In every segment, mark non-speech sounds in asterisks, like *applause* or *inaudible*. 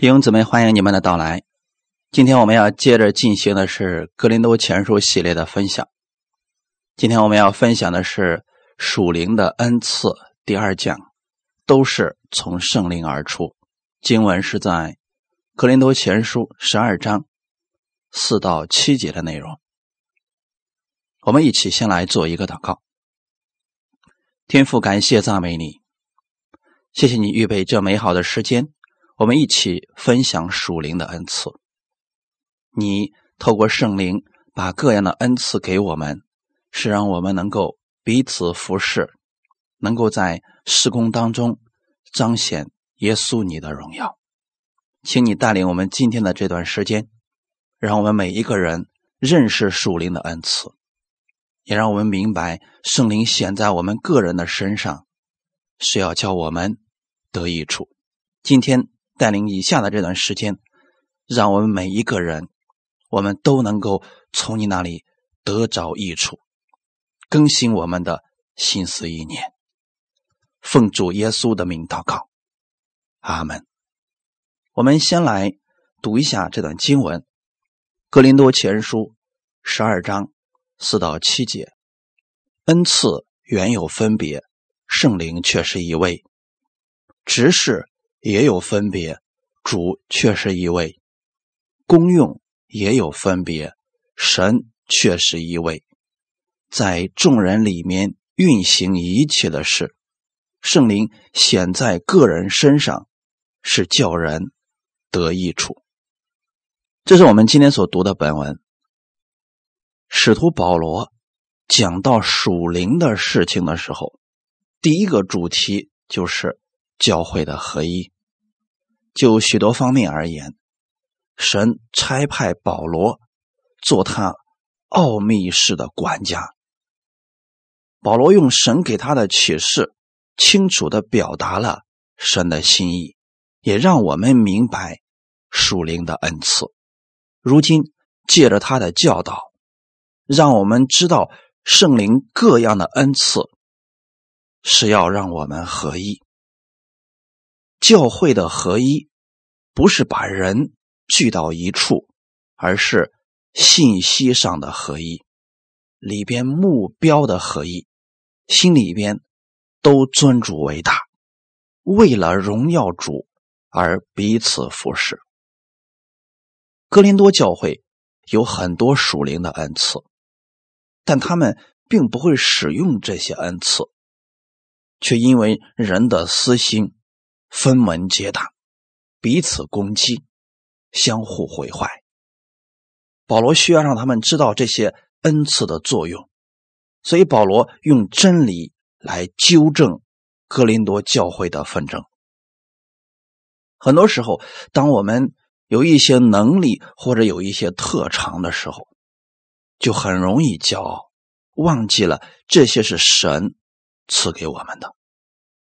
弟兄姊妹，欢迎你们的到来。今天我们要接着进行的是《格林多前书》系列的分享。今天我们要分享的是属灵的恩赐第二讲，都是从圣灵而出。经文是在《格林多前书》十二章四到七节的内容。我们一起先来做一个祷告。天父，感谢赞美你，谢谢你预备这美好的时间。我们一起分享属灵的恩赐。你透过圣灵把各样的恩赐给我们，是让我们能够彼此服侍，能够在施工当中彰显耶稣你的荣耀。请你带领我们今天的这段时间，让我们每一个人认识属灵的恩赐，也让我们明白圣灵显在我们个人的身上，是要叫我们得益处。今天。带领以下的这段时间，让我们每一个人，我们都能够从你那里得着益处，更新我们的心思意念。奉主耶稣的名祷告，阿门。我们先来读一下这段经文，《格林多前书》十二章四到七节：恩赐原有分别，圣灵却是一位，执事。也有分别，主却是一位；功用也有分别，神却是一位。在众人里面运行一切的事，圣灵显在个人身上，是叫人得益处。这是我们今天所读的本文。使徒保罗讲到属灵的事情的时候，第一个主题就是。教会的合一，就许多方面而言，神差派保罗做他奥秘式的管家。保罗用神给他的启示，清楚的表达了神的心意，也让我们明白属灵的恩赐。如今借着他的教导，让我们知道圣灵各样的恩赐是要让我们合一。教会的合一，不是把人聚到一处，而是信息上的合一，里边目标的合一，心里边都尊主为大，为了荣耀主而彼此服侍。哥林多教会有很多属灵的恩赐，但他们并不会使用这些恩赐，却因为人的私心。分门结党，彼此攻击，相互毁坏。保罗需要让他们知道这些恩赐的作用，所以保罗用真理来纠正哥林多教会的纷争。很多时候，当我们有一些能力或者有一些特长的时候，就很容易骄傲，忘记了这些是神赐给我们的，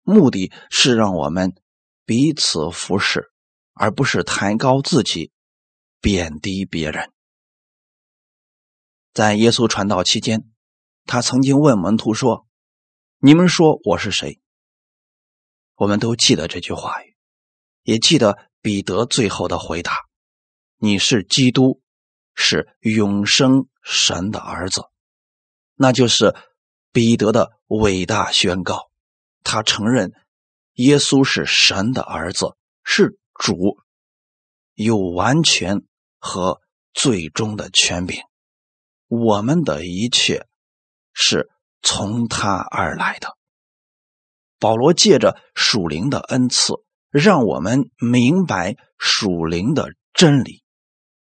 目的是让我们。彼此服侍，而不是抬高自己、贬低别人。在耶稣传道期间，他曾经问门徒说：“你们说我是谁？”我们都记得这句话语，也记得彼得最后的回答：“你是基督，是永生神的儿子。”那就是彼得的伟大宣告。他承认。耶稣是神的儿子，是主，有完全和最终的权柄。我们的一切是从他而来的。保罗借着属灵的恩赐，让我们明白属灵的真理。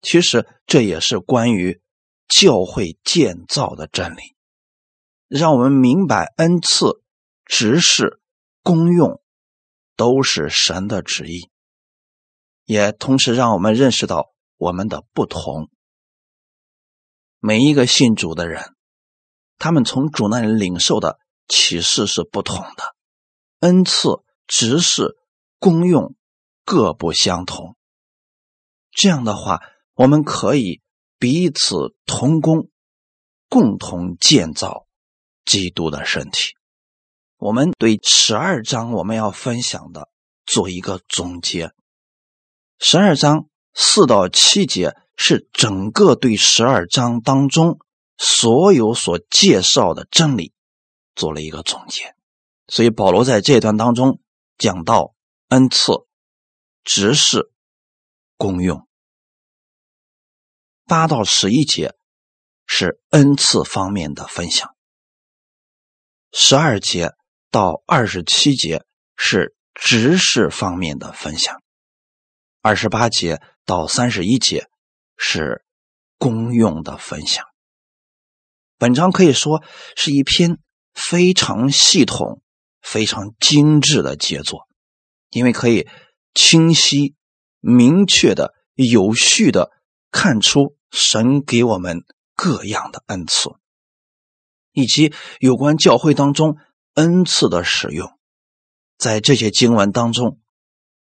其实这也是关于教会建造的真理，让我们明白恩赐、只是、功用。都是神的旨意，也同时让我们认识到我们的不同。每一个信主的人，他们从主那里领受的启示是不同的，恩赐、执事、功用各不相同。这样的话，我们可以彼此同工，共同建造基督的身体。我们对十二章我们要分享的做一个总结。十二章四到七节是整个对十二章当中所有所介绍的真理做了一个总结。所以保罗在这段当中讲到恩赐、执事、功用。八到十一节是恩赐方面的分享，十二节到二十七节是执事方面的分享，二十八节到三十一节是公用的分享。本章可以说是一篇非常系统。非常精致的杰作，因为可以清晰、明确的、有序的看出神给我们各样的恩赐，以及有关教会当中恩赐的使用，在这些经文当中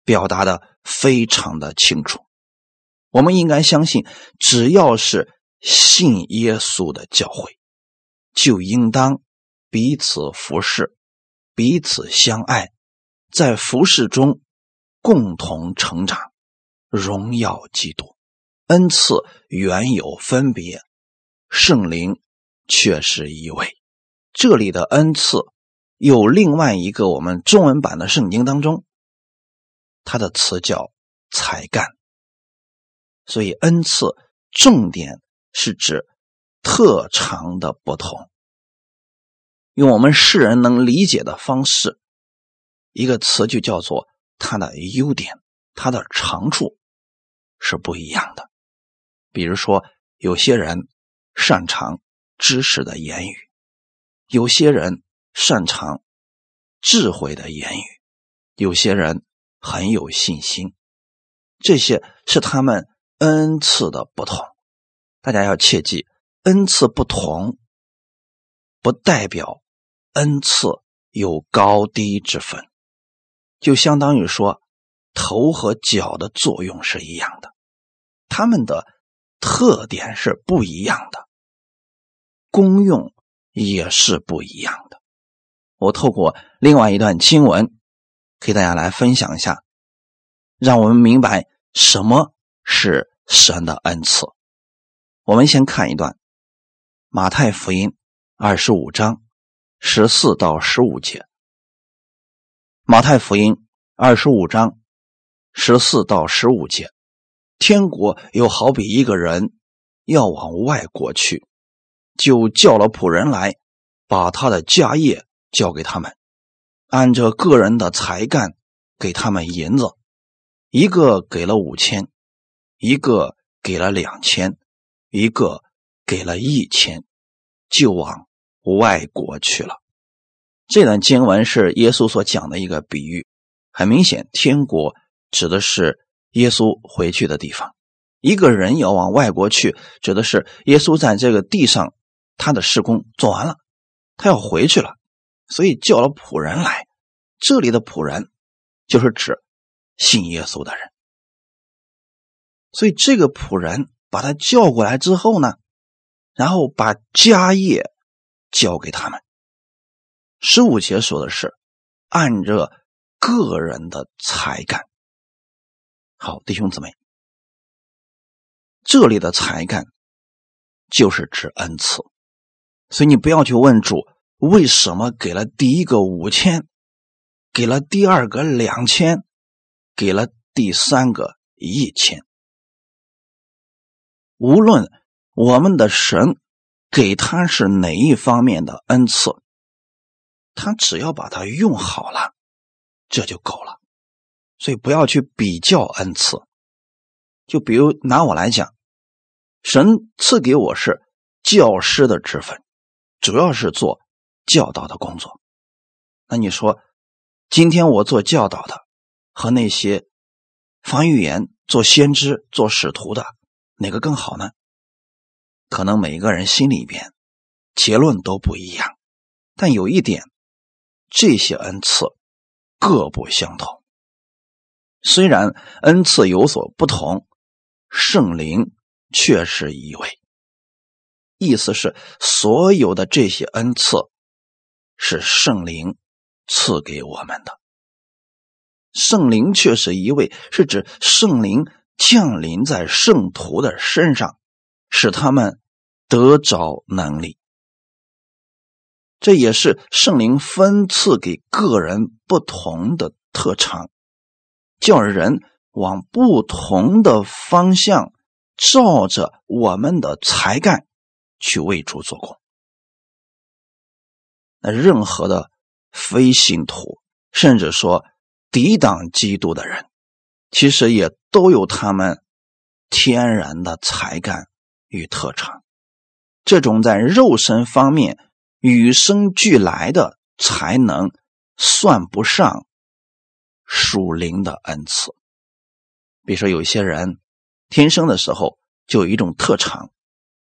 表达的非常的清楚。我们应该相信，只要是信耶稣的教会，就应当彼此服侍。彼此相爱，在服侍中共同成长，荣耀基督。恩赐原有分别，圣灵却是一位。这里的恩赐有另外一个我们中文版的圣经当中，它的词叫才干。所以恩赐重点是指特长的不同。用我们世人能理解的方式，一个词就叫做它的优点，它的长处是不一样的。比如说，有些人擅长知识的言语，有些人擅长智慧的言语，有些人很有信心，这些是他们恩赐的不同。大家要切记，恩赐不同，不代表。恩赐有高低之分，就相当于说头和脚的作用是一样的，他们的特点是不一样的，功用也是不一样的。我透过另外一段经文，给大家来分享一下，让我们明白什么是神的恩赐。我们先看一段《马太福音》二十五章。十四到十五节，《马太福音》二十五章十四到十五节，天国又好比一个人要往外国去，就叫了仆人来，把他的家业交给他们，按着个人的才干给他们银子，一个给了五千，一个给了两千，一个给了一千，就往。外国去了。这段经文是耶稣所讲的一个比喻，很明显，天国指的是耶稣回去的地方。一个人要往外国去，指的是耶稣在这个地上他的事工做完了，他要回去了，所以叫了仆人来。这里的仆人就是指信耶稣的人。所以这个仆人把他叫过来之后呢，然后把家业。交给他们。十五节说的是按着个人的才干。好，弟兄姊妹，这里的才干就是指恩赐，所以你不要去问主为什么给了第一个五千，给了第二个两千，给了第三个一千。无论我们的神。给他是哪一方面的恩赐，他只要把它用好了，这就够了。所以不要去比较恩赐。就比如拿我来讲，神赐给我是教师的职分，主要是做教导的工作。那你说，今天我做教导的和那些方预言、做先知、做使徒的，哪个更好呢？可能每个人心里边结论都不一样，但有一点，这些恩赐各不相同。虽然恩赐有所不同，圣灵却是一位。意思是，所有的这些恩赐是圣灵赐给我们的。圣灵却是一位，是指圣灵降临在圣徒的身上，使他们得着能力。这也是圣灵分赐给个人不同的特长，叫人往不同的方向，照着我们的才干去为主做工。那任何的非信徒，甚至说抵挡基督的人，其实也都有他们天然的才干与特长，这种在肉身方面。与生俱来的才能算不上属灵的恩赐。比如说，有些人天生的时候就有一种特长，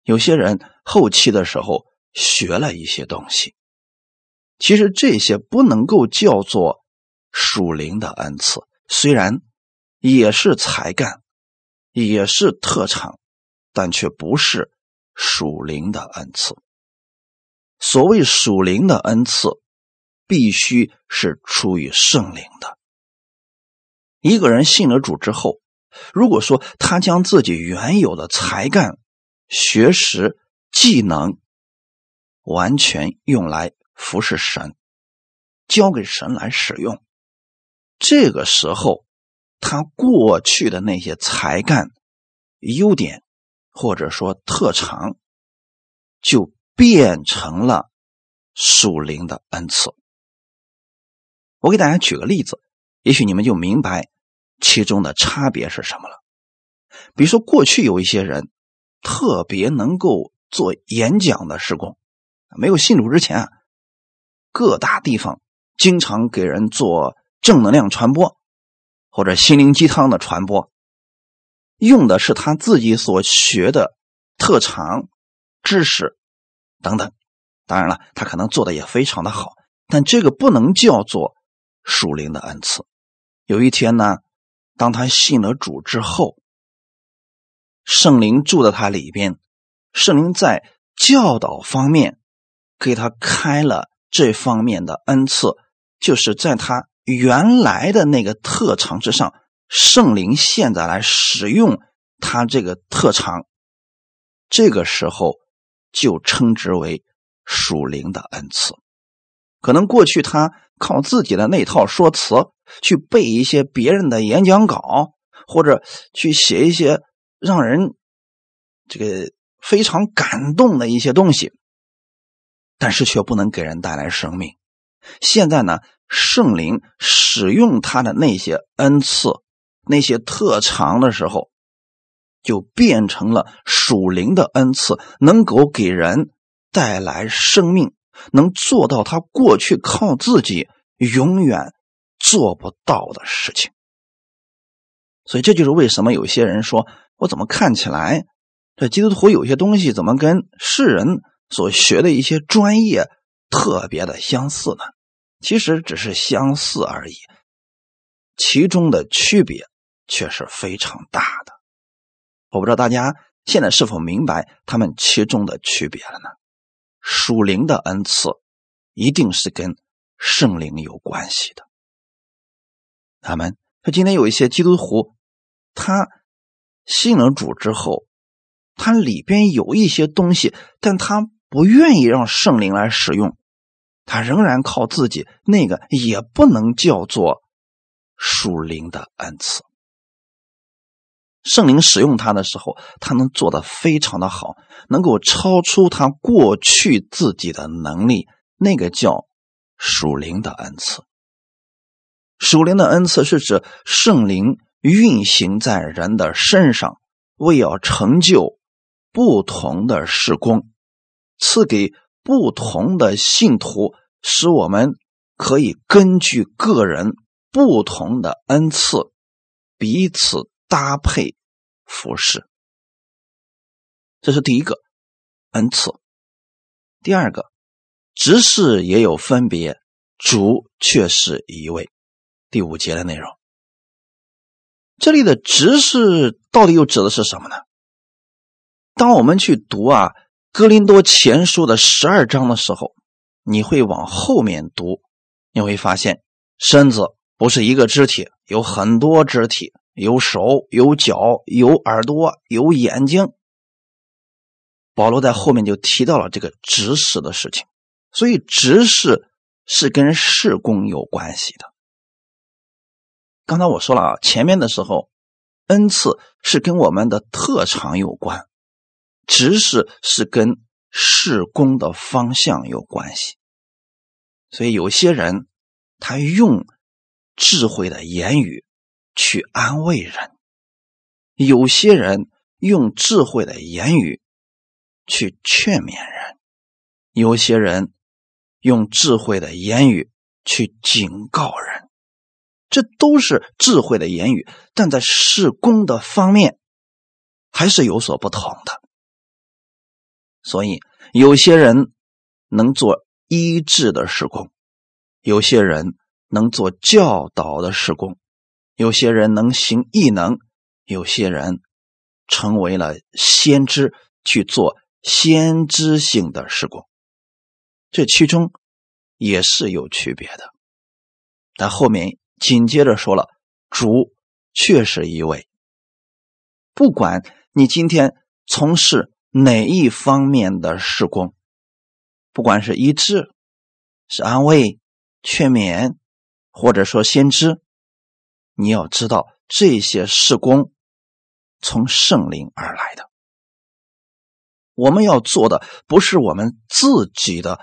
有些人后期的时候学了一些东西。其实这些不能够叫做属灵的恩赐，虽然也是才干，也是特长，但却不是属灵的恩赐。所谓属灵的恩赐，必须是出于圣灵的。一个人信了主之后，如果说他将自己原有的才干、学识、技能，完全用来服侍神，交给神来使用，这个时候，他过去的那些才干、优点，或者说特长，就。变成了属灵的恩赐。我给大家举个例子，也许你们就明白其中的差别是什么了。比如说，过去有一些人特别能够做演讲的施工，没有信主之前啊，各大地方经常给人做正能量传播或者心灵鸡汤的传播，用的是他自己所学的特长知识。等等，当然了，他可能做的也非常的好，但这个不能叫做属灵的恩赐。有一天呢，当他信了主之后，圣灵住在他里边，圣灵在教导方面给他开了这方面的恩赐，就是在他原来的那个特长之上，圣灵现在来使用他这个特长，这个时候。就称之为属灵的恩赐。可能过去他靠自己的那套说辞去背一些别人的演讲稿，或者去写一些让人这个非常感动的一些东西，但是却不能给人带来生命。现在呢，圣灵使用他的那些恩赐、那些特长的时候。就变成了属灵的恩赐，能够给人带来生命，能做到他过去靠自己永远做不到的事情。所以这就是为什么有些人说我怎么看起来这基督徒有些东西怎么跟世人所学的一些专业特别的相似呢？其实只是相似而已，其中的区别却是非常大的。我不知道大家现在是否明白他们其中的区别了呢？属灵的恩赐一定是跟圣灵有关系的。他们他，今天有一些基督徒，他信了主之后，他里边有一些东西，但他不愿意让圣灵来使用，他仍然靠自己，那个也不能叫做属灵的恩赐。圣灵使用他的时候，他能做的非常的好，能够超出他过去自己的能力，那个叫属灵的恩赐。属灵的恩赐是指圣灵运行在人的身上，为要成就不同的事工，赐给不同的信徒，使我们可以根据个人不同的恩赐彼此。搭配服饰，这是第一个恩赐。第二个执事也有分别，主却是一位。第五节的内容，这里的执事到底又指的是什么呢？当我们去读啊《哥林多前书》的十二章的时候，你会往后面读，你会发现身子不是一个肢体，有很多肢体，有手、有脚、有耳朵、有眼睛。保罗在后面就提到了这个执事的事情，所以执事是跟事工有关系的。刚才我说了啊，前面的时候，恩赐是跟我们的特长有关，执事是跟事工的方向有关系。所以有些人他用智慧的言语去安慰人，有些人用智慧的言语。去劝勉人，有些人用智慧的言语去警告人，这都是智慧的言语，但在事工的方面还是有所不同的。所以，有些人能做医治的施工，有些人能做教导的施工，有些人能行异能，有些人成为了先知去做。先知性的施工，这其中也是有区别的。但后面紧接着说了，主确实一位。不管你今天从事哪一方面的施工，不管是医治、是安慰、劝勉，或者说先知，你要知道这些施工从圣灵而来的。我们要做的不是我们自己的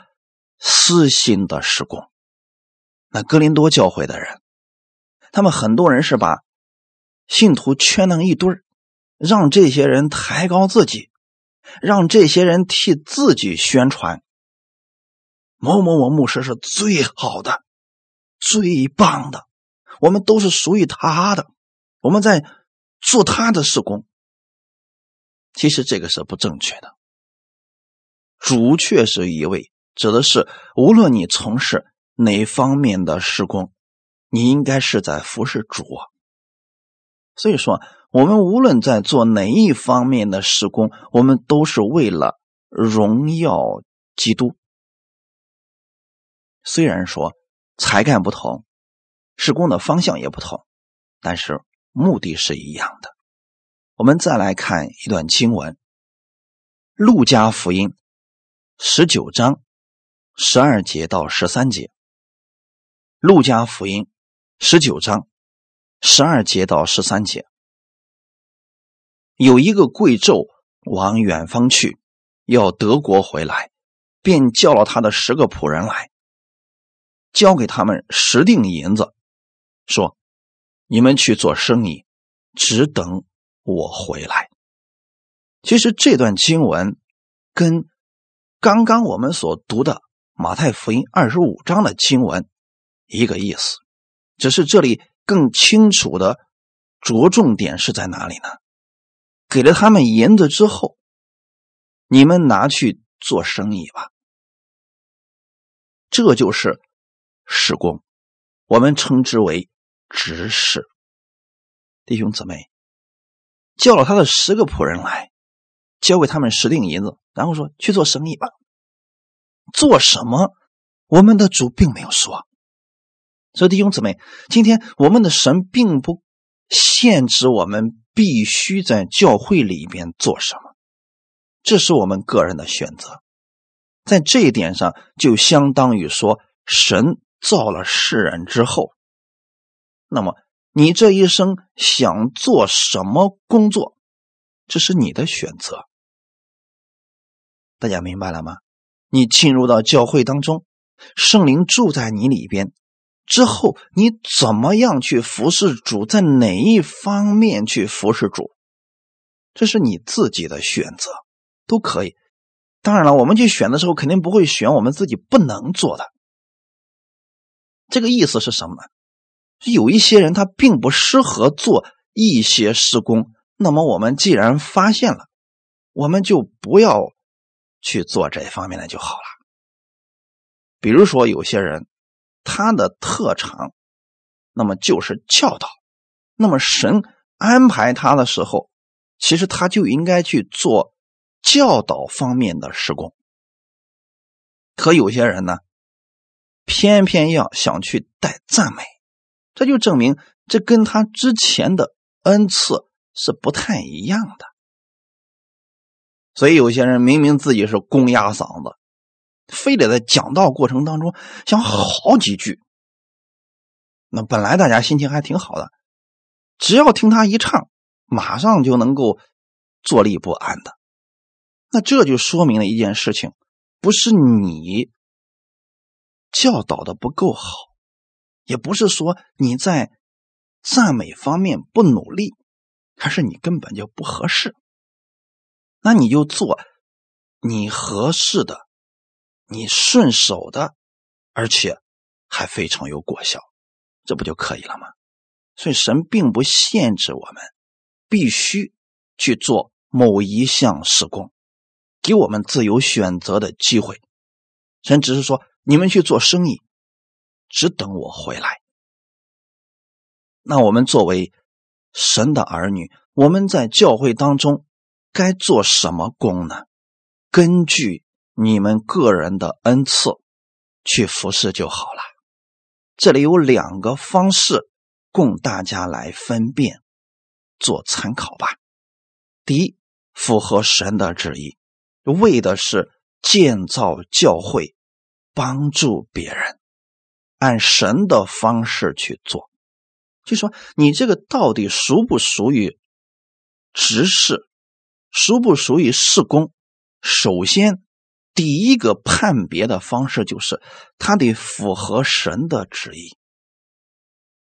私心的施工。那哥林多教会的人，他们很多人是把信徒圈成一堆儿，让这些人抬高自己，让这些人替自己宣传。某某某牧师是最好的、最棒的，我们都是属于他的，我们在做他的施工。其实这个是不正确的。主确实一位，指的是无论你从事哪方面的施工，你应该是在服侍主。所以说，我们无论在做哪一方面的施工，我们都是为了荣耀基督。虽然说才干不同，施工的方向也不同，但是目的是一样的。我们再来看一段经文，《路加福音》。十九章十二节到十三节，《路加福音》十九章十二节到十三节，有一个贵胄往远方去，要德国回来，便叫了他的十个仆人来，交给他们十锭银子，说：“你们去做生意，只等我回来。”其实这段经文跟。刚刚我们所读的马太福音二十五章的经文，一个意思，只是这里更清楚的着重点是在哪里呢？给了他们银子之后，你们拿去做生意吧。这就是施工，我们称之为执事。弟兄姊妹，叫了他的十个仆人来。交给他们十锭银子，然后说去做生意吧。做什么？我们的主并没有说。所以弟兄姊妹，今天我们的神并不限制我们必须在教会里边做什么，这是我们个人的选择。在这一点上，就相当于说，神造了世人之后，那么你这一生想做什么工作？这是你的选择，大家明白了吗？你进入到教会当中，圣灵住在你里边之后，你怎么样去服侍主，在哪一方面去服侍主，这是你自己的选择，都可以。当然了，我们去选的时候，肯定不会选我们自己不能做的。这个意思是什么呢？有一些人他并不适合做一些施工。那么我们既然发现了，我们就不要去做这方面的就好了。比如说，有些人他的特长，那么就是教导，那么神安排他的时候，其实他就应该去做教导方面的施工。可有些人呢，偏偏要想去带赞美，这就证明这跟他之前的恩赐是不太一样的。所以有些人明明自己是公鸭嗓子，非得在讲道过程当中想好几句。那本来大家心情还挺好的，只要听他一唱，马上就能够坐立不安的。那这就说明了一件事情：不是你教导的不够好，也不是说你在赞美方面不努力，还是你根本就不合适。那你就做你合适的、你顺手的，而且还非常有果效。这不就可以了吗？所以神并不限制我们必须去做某一项事工，给我们自由选择的机会。神只是说，你们去做生意，只等我回来。那我们作为神的儿女，我们在教会当中该做什么工呢？根据你们个人的恩赐去服侍就好了。这里有两个方式供大家来分辨，做参考吧。第一，符合神的旨意，为的是建造教会，帮助别人，按神的方式去做。就说你这个到底属不属于执事，属不属于事工？首先。第一个判别的方式就是，他得符合神的旨意。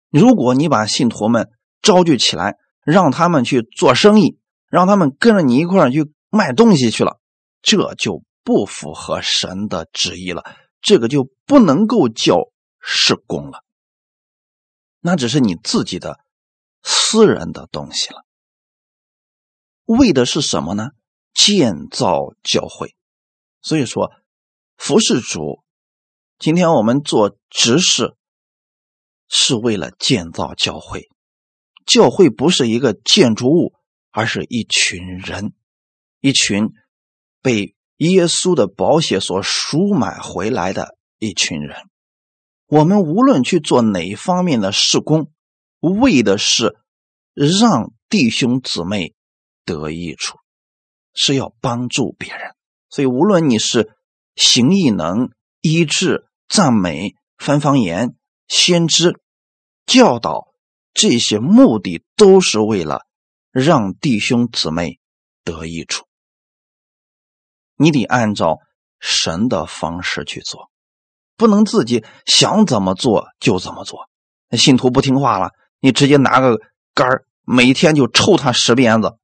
如果你把信徒们招聚起来，让他们去做生意，让他们跟着你一块儿去卖东西去了，这就不符合神的旨意了。这个就不能够叫事工了，那只是你自己的私人的东西了。为的是什么呢？建造教会。所以说，服侍主，今天我们做执事，是为了建造教会。教会不是一个建筑物，而是一群人，一群被耶稣的宝血所赎买回来的一群人。我们无论去做哪一方面的事工，为的是让弟兄姊妹得益处，是要帮助别人。所以，无论你是行异能、医治、赞美、翻方言、先知、教导，这些目的都是为了让弟兄姊妹得益处。你得按照神的方式去做，不能自己想怎么做就怎么做。那信徒不听话了，你直接拿个杆，每天就抽他十鞭子，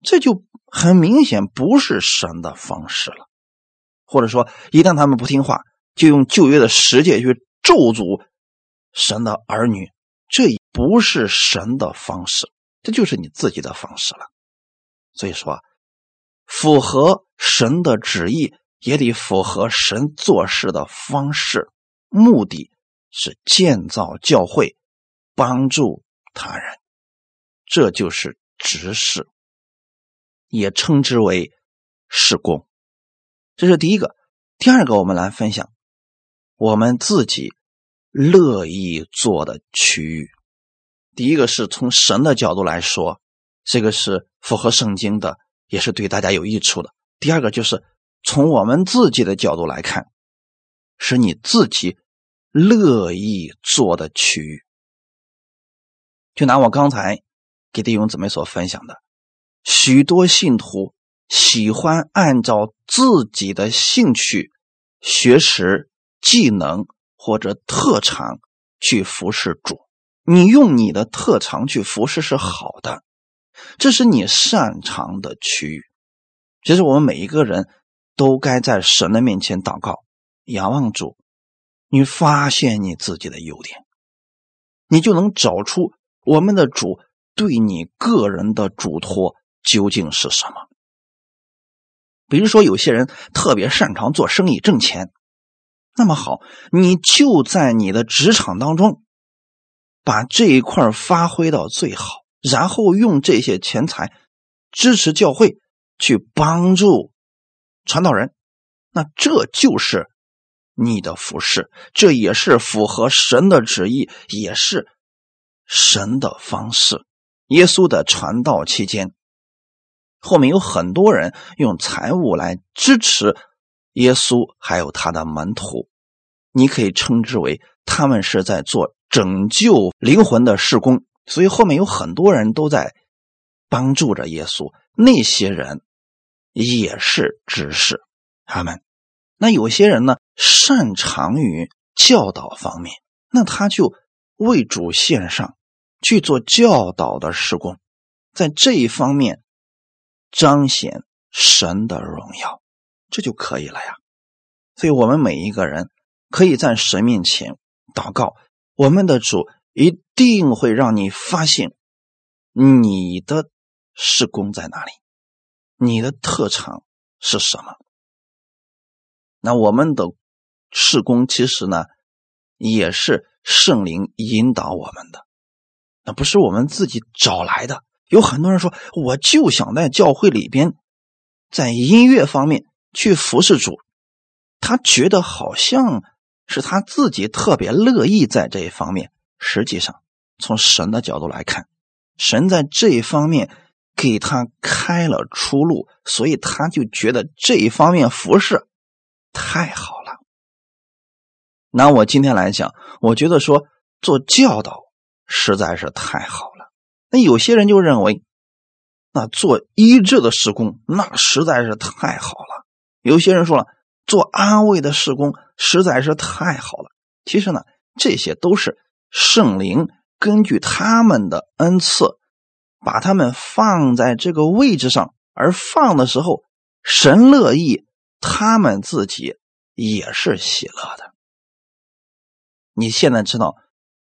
这就。很明显不是神的方式了，或者说，一旦他们不听话，就用旧约的十诫去咒诅神的儿女，这不是神的方式，这就是你自己的方式了。所以说，符合神的旨意，也得符合神做事的方式，目的是建造教会，帮助他人，这就是执事。也称之为事工，这是第一个。第二个，我们来分享我们自己乐意做的区域。第一个是从神的角度来说，这个是符合圣经的，也是对大家有益处的。第二个就是从我们自己的角度来看，是你自己乐意做的区域。就拿我刚才给弟兄姊妹所分享的。许多信徒喜欢按照自己的兴趣、学识、技能或者特长去服侍主。你用你的特长去服侍是好的，这是你擅长的区域。其实我们每一个人都该在神的面前祷告、仰望主。你发现你自己的优点，你就能找出我们的主对你个人的嘱托。究竟是什么？比如说，有些人特别擅长做生意挣钱，那么好，你就在你的职场当中把这一块发挥到最好，然后用这些钱财支持教会，去帮助传道人，那这就是你的服饰，这也是符合神的旨意，也是神的方式。耶稣的传道期间，后面有很多人用财物来支持耶稣，还有他的门徒。你可以称之为他们是在做拯救灵魂的事工。所以后面有很多人都在帮助着耶稣。那些人也是执事，他们。那有些人呢，擅长于教导方面，那他就为主献上。去做教导的事工，在这一方面彰显神的荣耀，这就可以了呀。所以，我们每一个人可以在神面前祷告，我们的主一定会让你发现你的事工在哪里，你的特长是什么。那我们的事工其实呢，也是圣灵引导我们的。那不是我们自己找来的。有很多人说，我就想在教会里边，在音乐方面去服侍主。他觉得好像是他自己特别乐意在这一方面。实际上，从神的角度来看，神在这一方面给他开了出路，所以他就觉得这一方面服侍太好了。拿我今天来讲，我觉得说做教导。实在是太好了。那有些人就认为，那做医治的施工那实在是太好了。有些人说了，做安慰的施工实在是太好了。其实呢，这些都是圣灵根据他们的恩赐，把他们放在这个位置上，而放的时候，神乐意，他们自己也是喜乐的。你现在知道。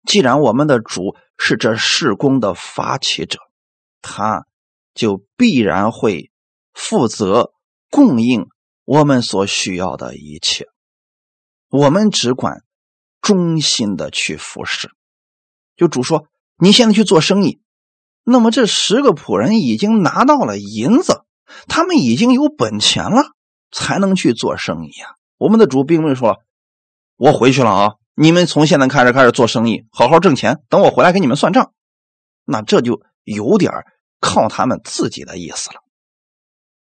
既然我们的主是这事工的发起者，他就必然会负责供应我们所需要的一切。我们只管忠心的去服侍。就主说：“你现在去做生意。”那么这十个仆人已经拿到了银子，他们已经有本钱了，才能去做生意啊。我们的主并没有说：“我回去了啊。”你们从现在开始开始做生意，好好挣钱，等我回来给你们算账。那这就有点靠他们自己的意思了。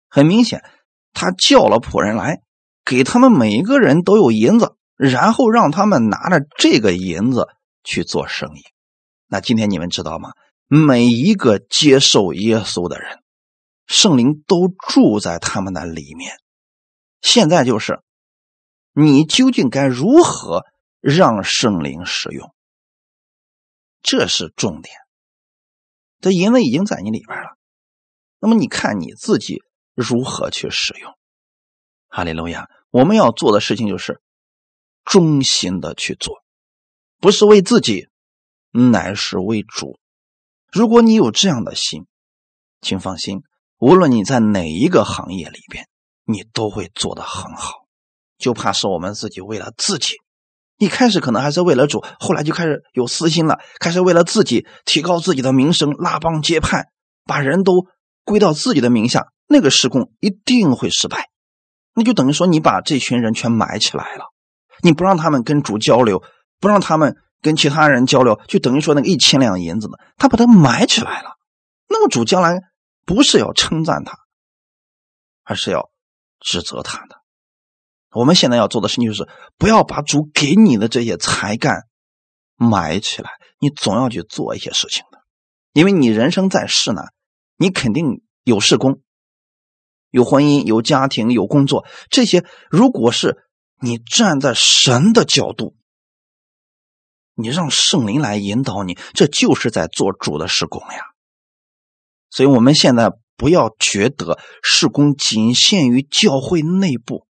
很明显，他叫了仆人来，给他们每一个人都有银子，然后让他们拿着这个银子去做生意。那今天你们知道吗？每一个接受耶稣的人，圣灵都住在他们的里面。现在就是，你究竟该如何？让圣灵使用，这是重点。这银子已经在你里边了，那么你看你自己如何去使用。哈利路亚！我们要做的事情就是忠心的去做，不是为自己，乃是为主。如果你有这样的心，请放心，无论你在哪一个行业里边，你都会做得很好。就怕是我们自己为了自己。一开始可能还是为了主，后来就开始有私心了，开始为了自己提高自己的名声，拉帮结派，把人都归到自己的名下，那个施工一定会失败。那就等于说你把这群人全埋起来了，你不让他们跟主交流，不让他们跟其他人交流，就等于说那个一千两银子呢，他把它埋起来了。那么主将来不是要称赞他，而是要指责他的。我们现在要做的事情就是，不要把主给你的这些才干埋起来，你总要去做一些事情的。因为你人生在世呢，你肯定有事工，有婚姻，有家庭，有工作，这些如果是你站在神的角度，你让圣灵来引导你，这就是在做主的事工呀。所以，我们现在不要觉得事工仅限于教会内部。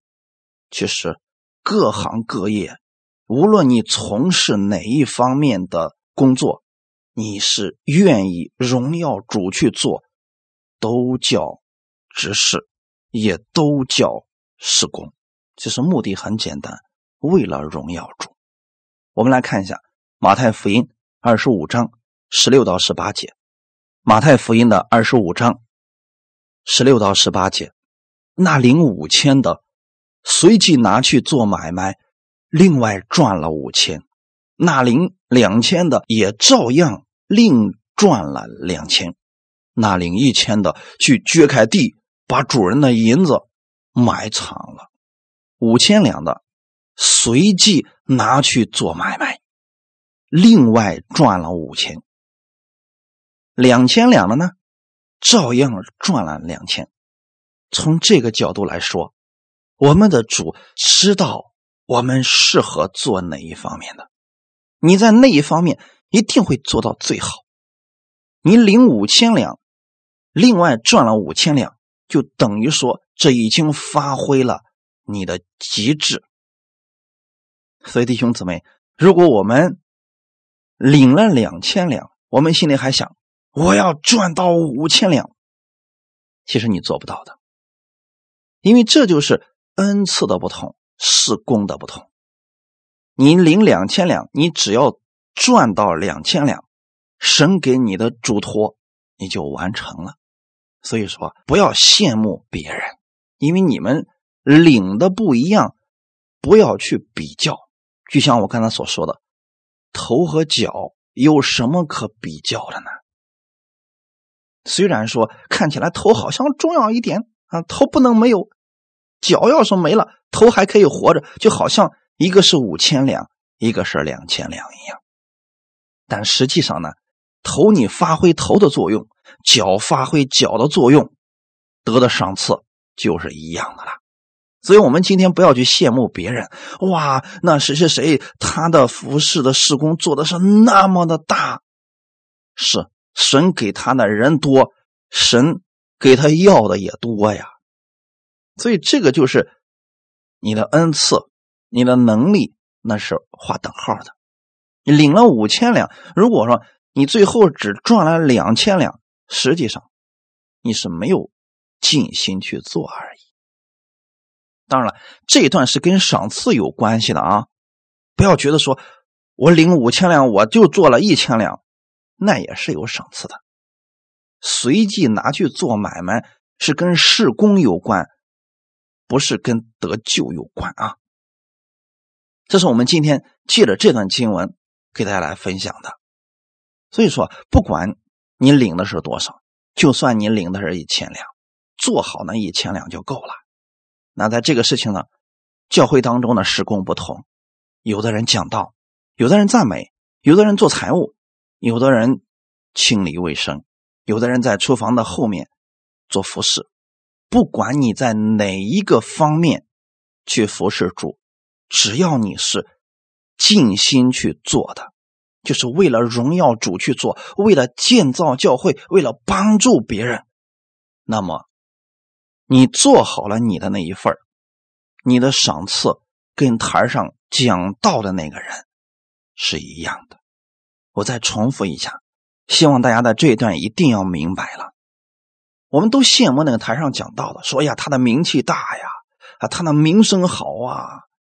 其实，各行各业，无论你从事哪一方面的工作，你是愿意荣耀主去做，都叫执事，也都叫施工。其实目的很简单，为了荣耀主。我们来看一下马太福音二十五章十六到十八节。马太福音的二十五章十六到十八节，那领五千的。随即拿去做买卖，另外赚了五千。那领两千的也照样另赚了两千。那领一千的去掘开地，把主人的银子埋藏了。五千两的随即拿去做买卖，另外赚了五千。两千两的呢，照样赚了两千。从这个角度来说，我们的主知道我们适合做哪一方面的，你在那一方面一定会做到最好。你领五千两，另外赚了五千两，就等于说这已经发挥了你的极致。所以弟兄姊妹，如果我们领了两千两，我们心里还想我要赚到五千两，其实你做不到的。因为这就是恩赐的不同，是功的不同。你领两千两，你只要赚到两千两，神给你的嘱托你就完成了。所以说，不要羡慕别人，因为你们领的不一样，不要去比较。就像我刚才所说的，头和脚有什么可比较的呢？虽然说看起来头好像重要一点。啊，头不能没有，脚要是没了，头还可以活着，就好像一个是五千两，一个是两千两一样。但实际上呢，头你发挥头的作用，脚发挥脚的作用，得的赏赐就是一样的了。所以，我们今天不要去羡慕别人，哇，那谁谁谁他的服饰的施工做的是那么的大，是神给他的人多，神。给他要的也多呀，所以这个就是你的恩赐，你的能力那是划等号的。你领了五千两，如果说你最后只赚了两千两，实际上你是没有尽心去做而已。当然了，这一段是跟赏赐有关系的啊，不要觉得说我领五千两我就做了一千两，那也是有赏赐的。随即拿去做买卖，是跟事工有关，不是跟得救有关啊。这是我们今天借着这段经文给大家来分享的。所以说，不管你领的是多少，就算你领的是一千两，做好那一千两就够了。那在这个事情呢，教会当中的施工不同，有的人讲道，有的人赞美，有的人做财务，有的人清理卫生。有的人在厨房的后面做服侍，不管你在哪一个方面去服侍主，只要你是尽心去做的，就是为了荣耀主去做，为了建造教会，为了帮助别人，那么你做好了你的那一份你的赏赐跟台上讲道的那个人是一样的。我再重复一下。希望大家在这一段一定要明白了，我们都羡慕那个台上讲道的，说呀他的名气大呀，啊他的名声好啊，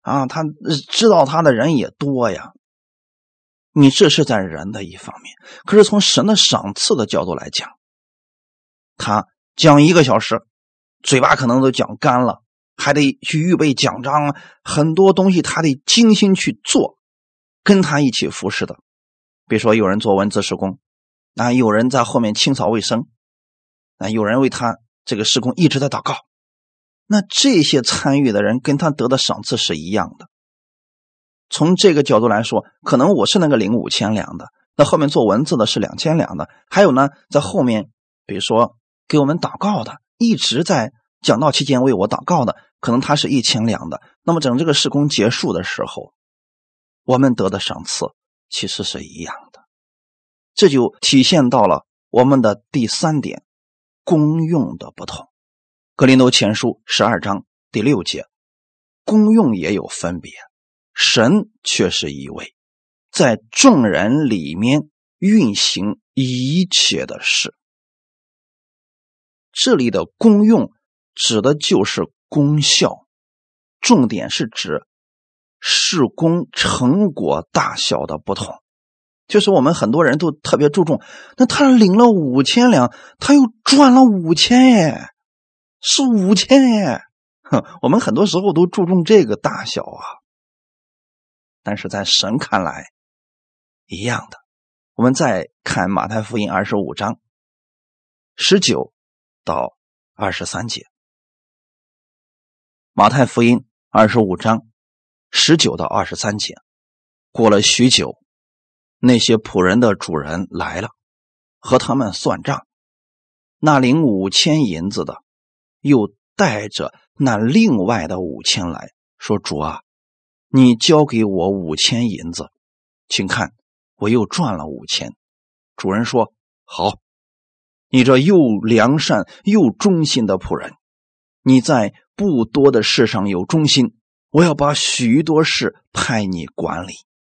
啊他知道他的人也多呀。你这是在人的一方面，可是从神的赏赐的角度来讲，他讲一个小时，嘴巴可能都讲干了，还得去预备奖章，很多东西他得精心去做，跟他一起服侍的，比如说有人做文字施工。啊，有人在后面清扫卫生，啊，有人为他这个施工一直在祷告，那这些参与的人跟他得的赏赐是一样的。从这个角度来说，可能我是那个领五千两的，那后面做文字的是两千两的，还有呢，在后面，比如说给我们祷告的，一直在讲道期间为我祷告的，可能他是一千两的。那么整这个施工结束的时候，我们得的赏赐其实是一样的。这就体现到了我们的第三点，功用的不同。格林多前书十二章第六节，功用也有分别，神却是一位，在众人里面运行一切的事。这里的功用指的就是功效，重点是指事工成果大小的不同。就是我们很多人都特别注重，那他领了五千两，他又赚了五千耶，是五千耶。哼，*laughs* 我们很多时候都注重这个大小啊，但是在神看来，一样的，我们再看马太福音二十五章十九到二十三节。马太福音二十五章十九到二十三节。过了许久，那些仆人的主人来了，和他们算账。那领五千银子的，又带着那另外的五千来说：“主啊，你交给我五千银子，请看。”我又赚了五千，主人说：“好，你这又良善又忠心的仆人，你在不多的事上有忠心，我要把许多事派你管理，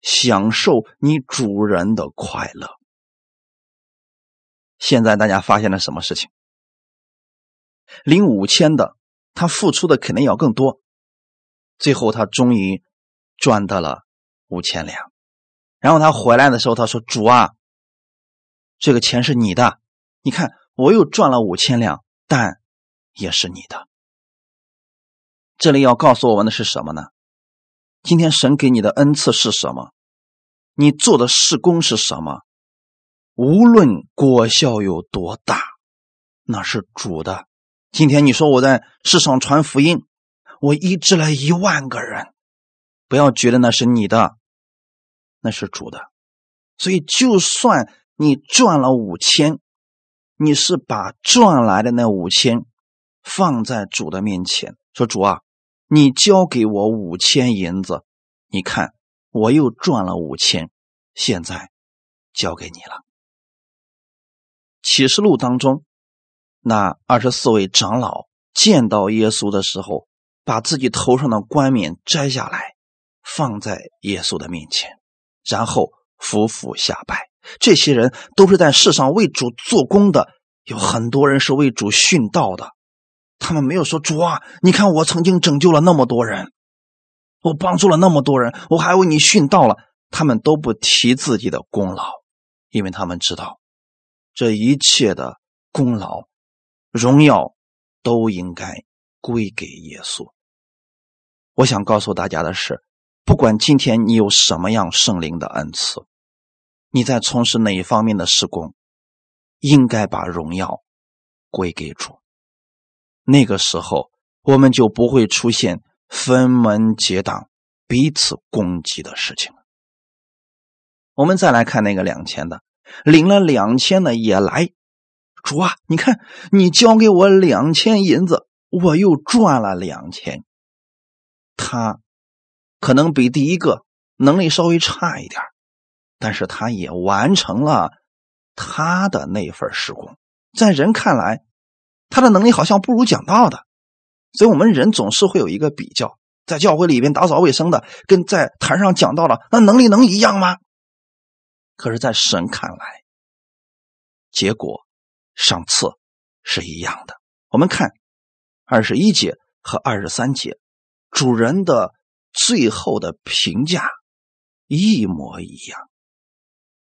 享受你主人的快乐。现在大家发现了什么事情？领五千的，他付出的肯定要更多，最后他终于赚到了五千两，然后他回来的时候，他说：“主啊。”这个钱是你的，你看我又赚了五千两，但也是你的。这里要告诉我们的是什么呢？今天神给你的恩赐是什么？你做的事工是什么？无论果效有多大，那是主的。今天你说我在世上传福音，我医治了一万个人，不要觉得那是你的，那是主的。所以就算。你赚了五千，你是把赚来的那五千放在主的面前，说：“主啊，你交给我五千银子，你看我又赚了五千，现在交给你了。”启示录当中，那二十四位长老见到耶稣的时候，把自己头上的冠冕摘下来，放在耶稣的面前，然后俯伏下拜。这些人都是在世上为主做工的，有很多人是为主殉道的。他们没有说：“主啊，你看我曾经拯救了那么多人，我帮助了那么多人，我还为你殉道了。”他们都不提自己的功劳，因为他们知道这一切的功劳、荣耀都应该归给耶稣。我想告诉大家的是，不管今天你有什么样圣灵的恩赐。你在从事哪一方面的施工，应该把荣耀归给主。那个时候，我们就不会出现分门结党、彼此攻击的事情了。我们再来看那个两千的，领了两千的也来，主啊，你看你交给我两千银子，我又赚了两千。他可能比第一个能力稍微差一点但是他也完成了他的那份施工，在人看来，他的能力好像不如讲道的，所以我们人总是会有一个比较，在教会里边打扫卫生的，跟在台上讲道的，那能力能一样吗？可是，在神看来，结果上次是一样的。我们看二十一节和二十三节，主人的最后的评价一模一样。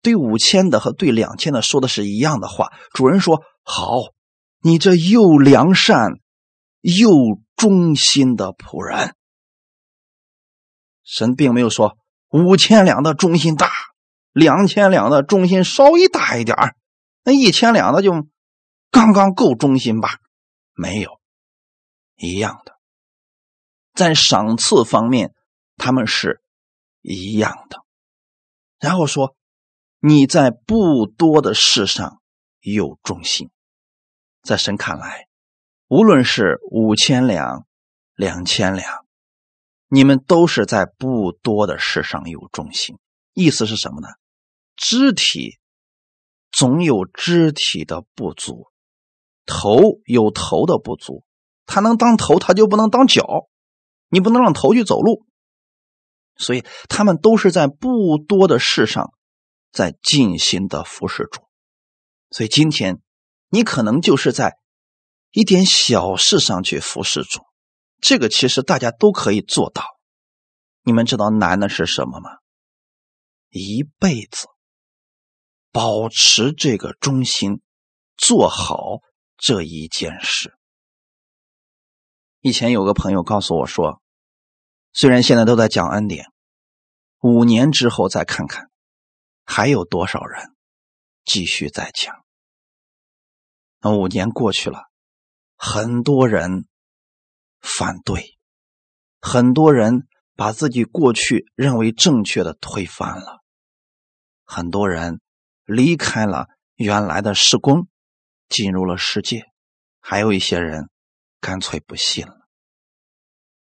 对五千的和对两千的说的是一样的话。主人说：“好，你这又良善又忠心的仆人。”神并没有说五千两的忠心大，两千两的忠心稍微大一点那一千两的就刚刚够忠心吧？没有，一样的，在赏赐方面他们是一样的。然后说。你在不多的事上有忠心，在神看来，无论是五千两、两千两，你们都是在不多的事上有忠心。意思是什么呢？肢体总有肢体的不足，头有头的不足，他能当头，他就不能当脚，你不能让头去走路。所以他们都是在不多的事上。在尽心的服侍主，所以今天你可能就是在一点小事上去服侍主，这个其实大家都可以做到。你们知道难的是什么吗？一辈子保持这个忠心，做好这一件事。以前有个朋友告诉我说，虽然现在都在讲恩典，五年之后再看看，还有多少人继续在讲？那五年过去了，很多人反对，很多人把自己过去认为正确的推翻了，很多人离开了原来的施工，进入了世界，还有一些人干脆不信了。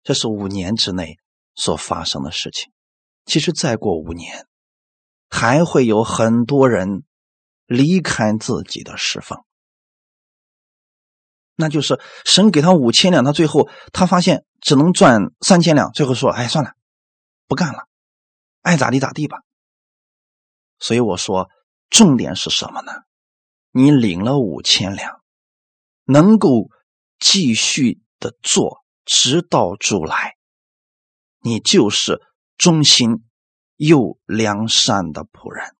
这是五年之内所发生的事情。其实再过五年，还会有很多人离开自己的侍奉。那就是神给他五千两，他最后他发现只能赚三千两，最后说：“哎，算了，不干了，爱咋地咋地吧。”所以我说，重点是什么呢？你领了五千两，能够继续的做。直到主来，你就是忠心又良善的仆人。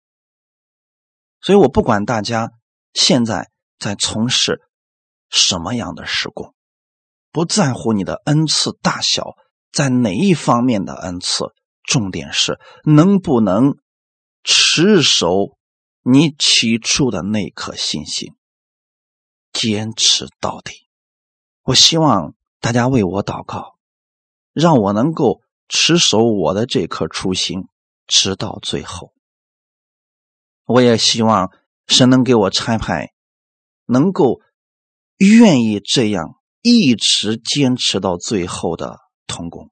所以我不管大家现在在从事什么样的事工，不在乎你的恩赐大小，在哪一方面的恩赐，重点是能不能持守你起初的那颗信心，坚持到底。我希望。大家为我祷告，让我能够持守我的这颗初心，直到最后。我也希望神能给我差派，能够愿意这样一直坚持到最后的童工，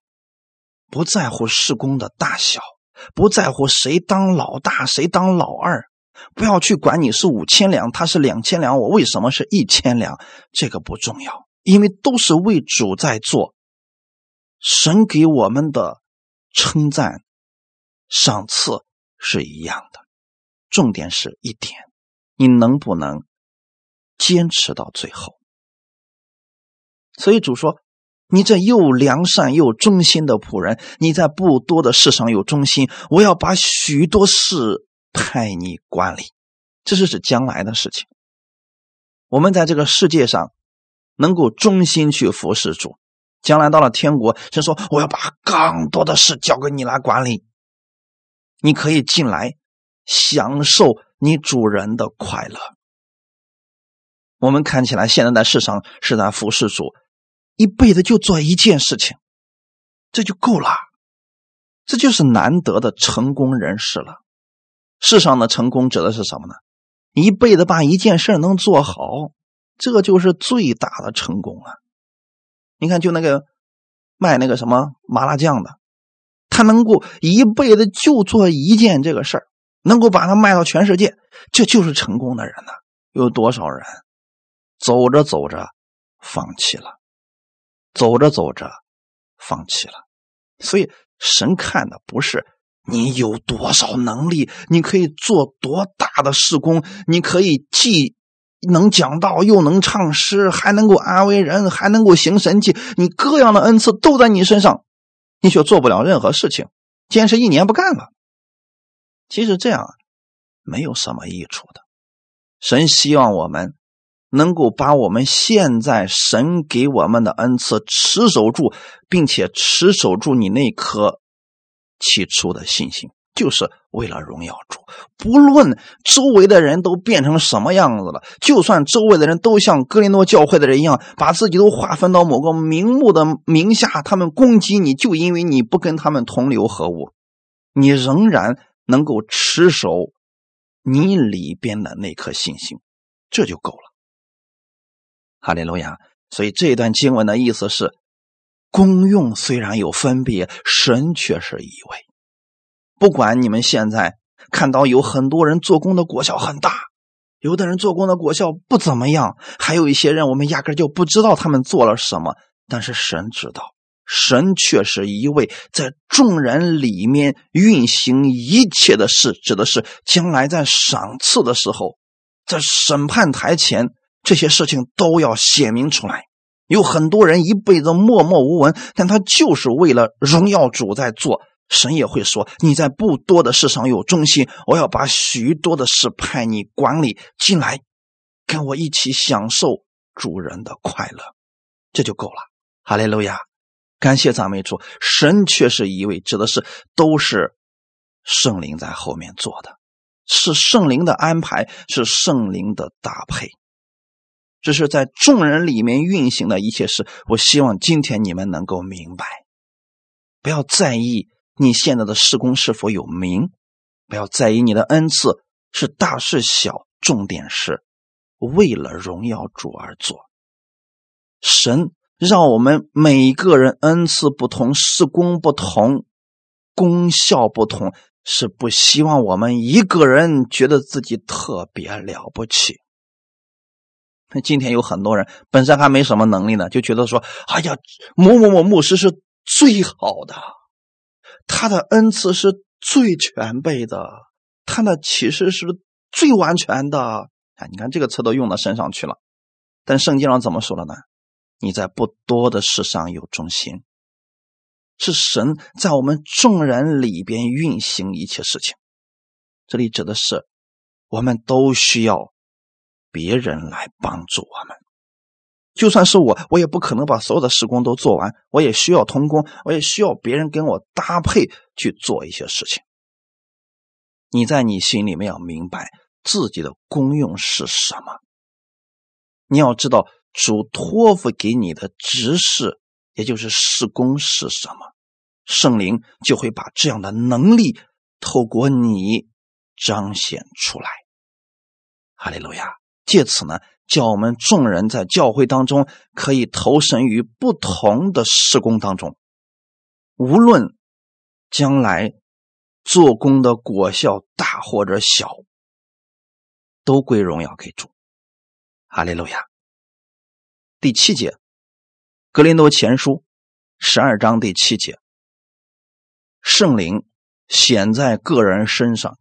不在乎事工的大小，不在乎谁当老大谁当老二，不要去管你是五千两，他是两千两，我为什么是一千两，这个不重要。因为都是为主在做，神给我们的称赞、赏赐是一样的。重点是一点，你能不能坚持到最后？所以主说：“你这又良善又忠心的仆人，你在不多的事上有忠心，我要把许多事派你管理。”这是指将来的事情。我们在这个世界上。能够忠心去服侍主，将来到了天国，神说：“我要把更多的事交给你来管理，你可以进来享受你主人的快乐。”我们看起来现在在世上是在服侍主，一辈子就做一件事情，这就够了，这就是难得的成功人士了。世上的成功指的是什么呢？一辈子把一件事能做好。这就是最大的成功啊！你看，就那个卖那个什么麻辣酱的，他能够一辈子就做一件这个事儿，能够把它卖到全世界，这就是成功的人呢。有多少人走着走着放弃了，走着走着放弃了？所以神看的不是你有多少能力，你可以做多大的事工，你可以既。能讲道，又能唱诗，还能够安慰人，还能够行神迹，你各样的恩赐都在你身上，你却做不了任何事情，坚持一年不干了。其实这样没有什么益处的。神希望我们能够把我们现在神给我们的恩赐持守住，并且持守住你那颗起初的信心。就是为了荣耀主，不论周围的人都变成什么样子了，就算周围的人都像格林多教会的人一样，把自己都划分到某个名目的名下，他们攻击你，就因为你不跟他们同流合污，你仍然能够持守你里边的那颗信心，这就够了。哈利路亚！所以这一段经文的意思是，功用虽然有分别，神却是一位。不管你们现在看到有很多人做工的果效很大，有的人做工的果效不怎么样，还有一些人我们压根就不知道他们做了什么。但是神知道，神却是一位在众人里面运行一切的事，指的是将来在赏赐的时候，在审判台前这些事情都要显明出来。有很多人一辈子默默无闻，但他就是为了荣耀主在做。神也会说：“你在不多的事上有忠心，我要把许多的事派你管理进来，跟我一起享受主人的快乐，这就够了。”哈利路亚，感谢赞美主。神却是一位，指的是都是圣灵在后面做的，是圣灵的安排，是圣灵的搭配。这是在众人里面运行的一切事，我希望今天你们能够明白，不要在意你现在的施工是否有名，不要在意你的恩赐是大是小，重点是为了荣耀主而做。神让我们每个人恩赐不同，施工不同，功效不同，是不希望我们一个人觉得自己特别了不起。那 *laughs* 今天有很多人本身还没什么能力呢，就觉得说：“哎呀，某某某牧师是最好的，他的恩赐是最全备的，他的启示是最完全的。”哎，你看这个词都用到身上去了。但圣经上怎么说的呢？你在不多的事上有忠心，是神在我们众人里边运行一切事情。这里指的是我们都需要。别人来帮助我们，就算是我，我也不可能把所有的施工都做完。我也需要同工，我也需要别人跟我搭配去做一些事情。你在你心里面要明白自己的功用是什么。你要知道主托付给你的职事，也就是施工是什么，圣灵就会把这样的能力透过你彰显出来。哈利路亚。借此呢，叫我们众人在教会当中可以投身于不同的施工当中，无论将来做工的果效大或者小，都归荣耀给主。哈利路亚。第七节，《格林多前书》十二章第七节，圣灵显在个人身上，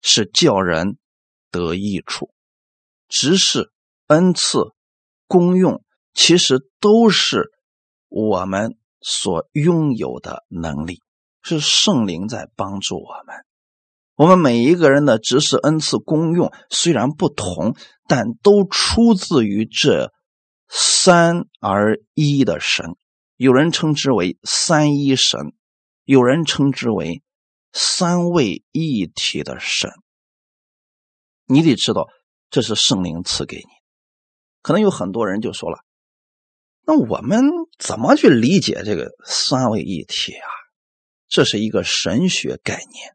是叫人得益处。执事、恩赐、功用，其实都是我们所拥有的能力，是圣灵在帮助我们。我们每一个人的执事、恩赐、功用虽然不同，但都出自于这三而一的神。有人称之为三一神，有人称之为三位一体的神。你得知道。这是圣灵赐给你，可能有很多人就说了：“那我们怎么去理解这个三位一体啊？”这是一个神学概念。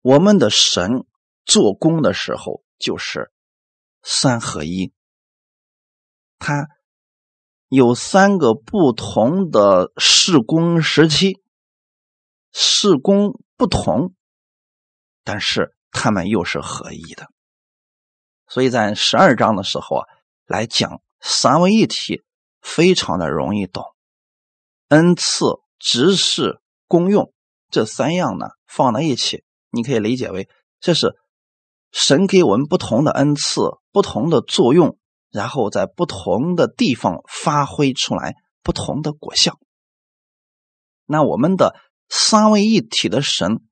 我们的神做工的时候就是三合一，它有三个不同的施工时期，施工不同，但是他们又是合一的。所以在十二章的时候啊，来讲三位一体，非常的容易懂。恩赐、执事、功用这三样呢，放在一起，你可以理解为这是神给我们不同的恩赐、不同的作用，然后在不同的地方发挥出来不同的果效。那我们的三位一体的神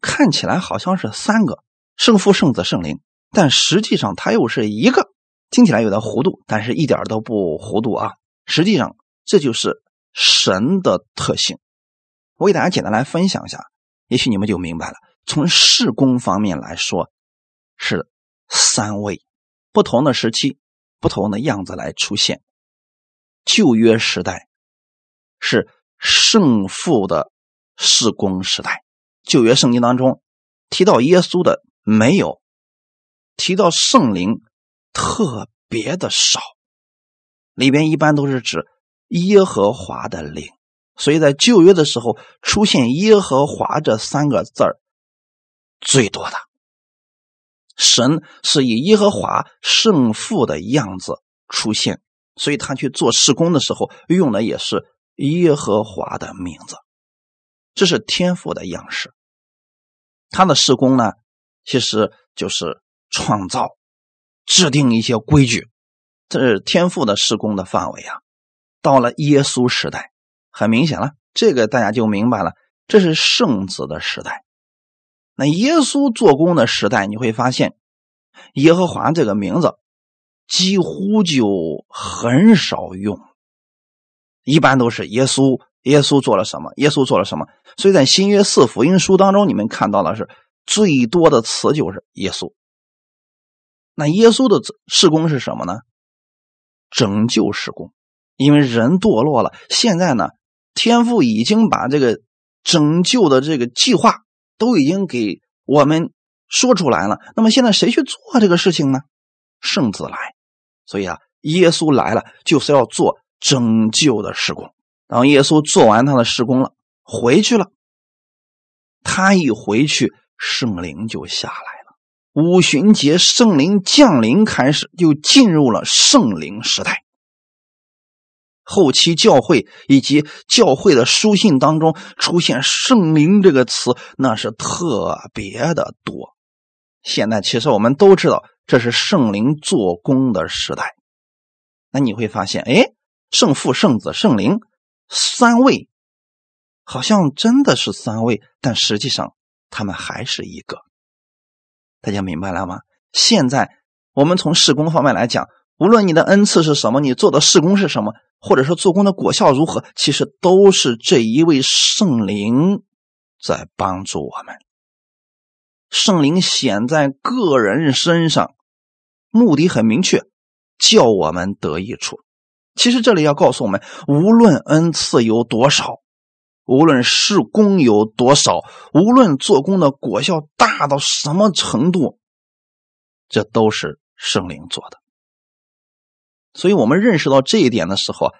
看起来好像是三个：圣父、圣子、圣灵。但实际上，它又是一个，听起来有点糊涂，但是一点都不糊涂啊！实际上，这就是神的特性。我给大家简单来分享一下，也许你们就明白了。从事工方面来说，是三位不同的时期、不同的样子来出现。旧约时代是圣父的事工时代，旧约圣经当中提到耶稣的没有。提到圣灵特别的少，里边一般都是指耶和华的灵，所以在旧约的时候出现耶和华这三个字儿最多的。神是以耶和华圣父的样子出现，所以他去做施工的时候用的也是耶和华的名字，这是天赋的样式。他的施工呢，其实就是。创造、制定一些规矩，这是天赋的施工的范围啊。到了耶稣时代，很明显了，这个大家就明白了，这是圣子的时代。那耶稣做工的时代，你会发现，耶和华这个名字几乎就很少用，一般都是耶稣。耶稣做了什么？耶稣做了什么？所以在新约四福音书当中，你们看到的是最多的词就是耶稣。那耶稣的事工是什么呢？拯救事工。因为人堕落了，现在呢，天父已经把这个拯救的这个计划都已经给我们说出来了。那么现在谁去做这个事情呢？圣子来。所以啊，耶稣来了就是要做拯救的事工。当耶稣做完他的施工了，回去了。他一回去，圣灵就下来。五旬节圣灵降临开始，就进入了圣灵时代。后期教会以及教会的书信当中出现“圣灵”这个词，那是特别的多。现在其实我们都知道，这是圣灵做工的时代。那你会发现，哎，圣父、圣子、圣灵。三位好像真的是三位，但实际上他们还是一个。大家明白了吗？现在我们从事工方面来讲，无论你的恩赐是什么，你做的事工是什么，或者说做工的果效如何，其实都是这一位圣灵在帮助我们。圣灵显在个人身上，目的很明确，叫我们得益处。其实这里要告诉我们，无论恩赐有多少，无论事工有多少，无论做工的果效大到什么程度，这都是圣灵做的。所以，我们认识到这一点的时候，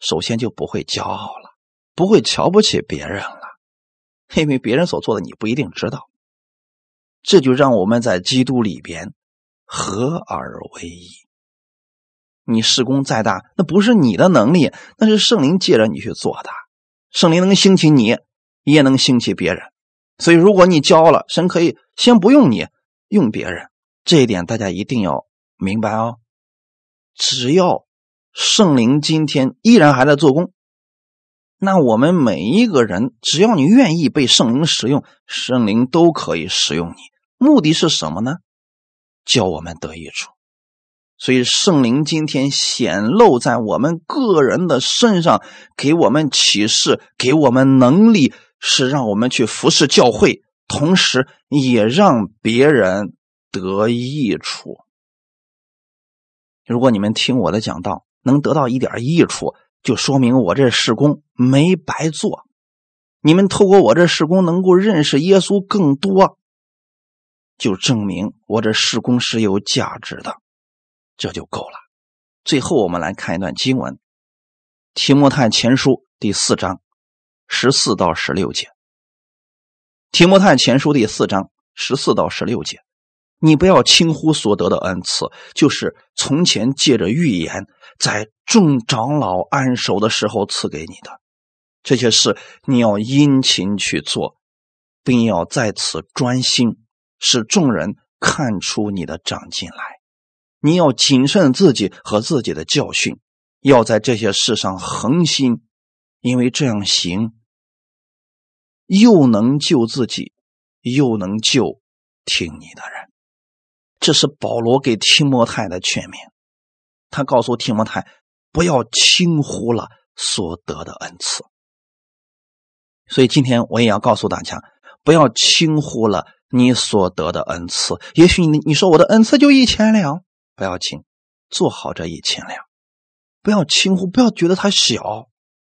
首先就不会骄傲了，不会瞧不起别人了，因为别人所做的你不一定知道。这就让我们在基督里边合而为一。你施工再大，那不是你的能力，那是圣灵借着你去做的。圣灵能兴起你，也能兴起别人。所以，如果你骄傲了，神可以先不用你，用别人。这一点大家一定要明白哦。只要圣灵今天依然还在做工，那我们每一个人，只要你愿意被圣灵使用，圣灵都可以使用你。目的是什么呢？教我们得益处。所以，圣灵今天显露在我们个人的身上，给我们启示，给我们能力，是让我们去服侍教会，同时也让别人得益处。如果你们听我的讲道能得到一点益处，就说明我这施工没白做。你们透过我这施工能够认识耶稣更多，就证明我这施工是有价值的。这就够了。最后，我们来看一段经文，《提摩太前书》第四章十四到十六节。《提摩太前书》第四章十四到十六节，你不要轻忽所得的恩赐，就是从前借着预言，在众长老安守的时候赐给你的这些事，你要殷勤去做，并要在此专心，使众人看出你的长进来。你要谨慎自己和自己的教训，要在这些事上恒心，因为这样行，又能救自己，又能救听你的人。这是保罗给提摩太的劝勉，他告诉提摩太，不要轻忽了所得的恩赐。所以今天我也要告诉大家，不要轻忽了你所得的恩赐。也许你你说我的恩赐就一千两。不要紧，做好这一千两，不要轻忽，不要觉得它小，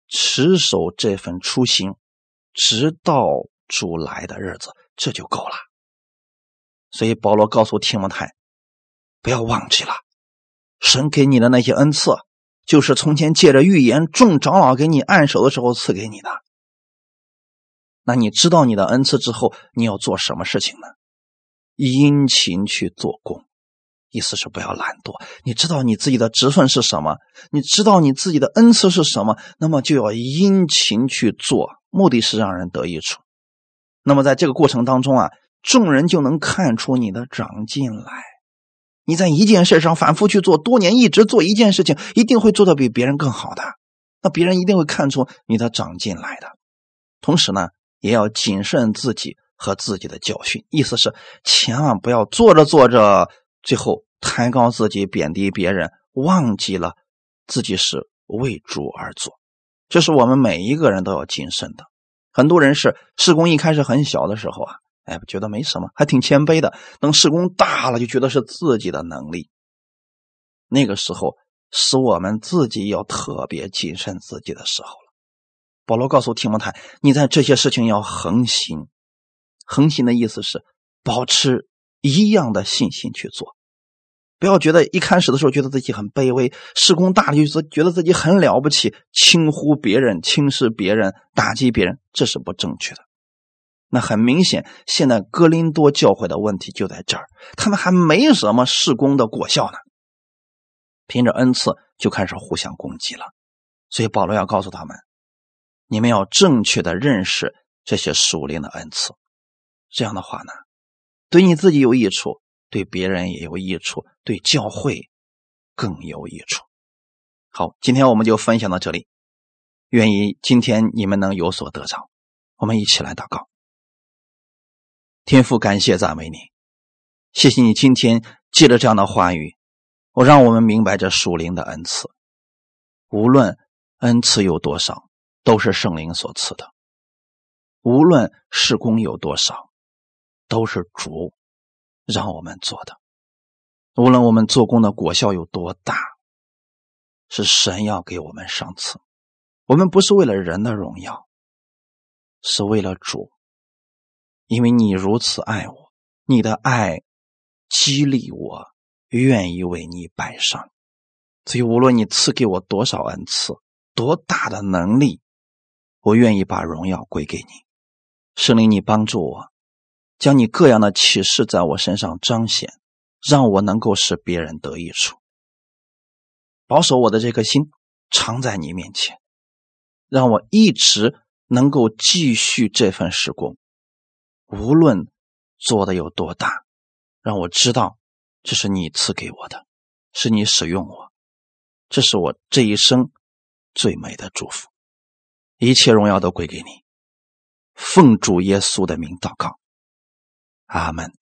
持守这份初心，直到主来的日子，这就够了。所以保罗告诉提摩太，不要忘记了，神给你的那些恩赐，就是从前借着预言众长老给你按手的时候赐给你的。那你知道你的恩赐之后，你要做什么事情呢？殷勤去做工。意思是不要懒惰。你知道你自己的职分是什么？你知道你自己的恩赐是什么？那么就要殷勤去做，目的是让人得益处。那么在这个过程当中啊，众人就能看出你的长进来。你在一件事上反复去做，多年一直做一件事情，一定会做到比别人更好的。那别人一定会看出你的长进来的。同时呢，也要谨慎自己和自己的教训。意思是，千万不要做着做着，最后抬高自己，贬低别人，忘记了自己是为主而做。这是我们每一个人都要谨慎的。很多人是事工一开始很小的时候啊，哎，觉得没什么，还挺谦卑的。等事工大了，就觉得是自己的能力。那个时候是我们自己要特别谨慎自己的时候了。保罗告诉提摩太：“你在这些事情要恒心。恒心的意思是保持一样的信心去做。”不要觉得一开始的时候觉得自己很卑微，事功大了就是觉得自己很了不起，轻忽别人、轻视别人、打击别人，这是不正确的。那很明显，现在哥林多教会的问题就在这儿，他们还没什么事功的果效呢，凭着恩赐就开始互相攻击了。所以保罗要告诉他们，你们要正确的认识这些属灵的恩赐，这样的话呢，对你自己有益处。对别人也有益处，对教会更有益处。好，今天我们就分享到这里。愿意今天你们能有所得着。我们一起来祷告。天父，感谢赞美你，谢谢你今天借着这样的话语，我让我们明白这属灵的恩赐。无论恩赐有多少，都是圣灵所赐的；无论事工有多少，都是主。让我们做的，无论我们做工的果效有多大，是神要给我们赏赐。我们不是为了人的荣耀，是为了主。因为你如此爱我，你的爱激励我，愿意为你摆上。所以，无论你赐给我多少恩赐，多大的能力，我愿意把荣耀归给你。圣灵，你帮助我。将你各样的启示在我身上彰显，让我能够使别人得益处。保守我的这颗心藏在你面前，让我一直能够继续这份施工，无论做的有多大，让我知道这是你赐给我的，是你使用我，这是我这一生最美的祝福。一切荣耀都归给你，奉主耶稣的名祷告。阿门。